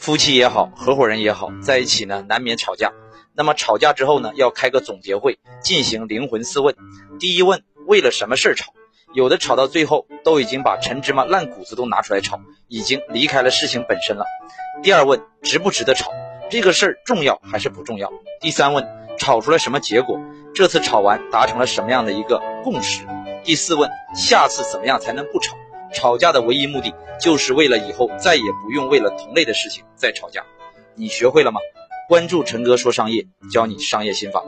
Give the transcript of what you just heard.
夫妻也好，合伙人也好，在一起呢，难免吵架。那么吵架之后呢，要开个总结会，进行灵魂四问。第一问，为了什么事儿吵？有的吵到最后，都已经把陈芝麻烂谷子都拿出来吵，已经离开了事情本身了。第二问，值不值得吵？这个事儿重要还是不重要？第三问，吵出来什么结果？这次吵完达成了什么样的一个共识？第四问，下次怎么样才能不吵？吵架的唯一目的，就是为了以后再也不用为了同类的事情再吵架。你学会了吗？关注陈哥说商业，教你商业心法。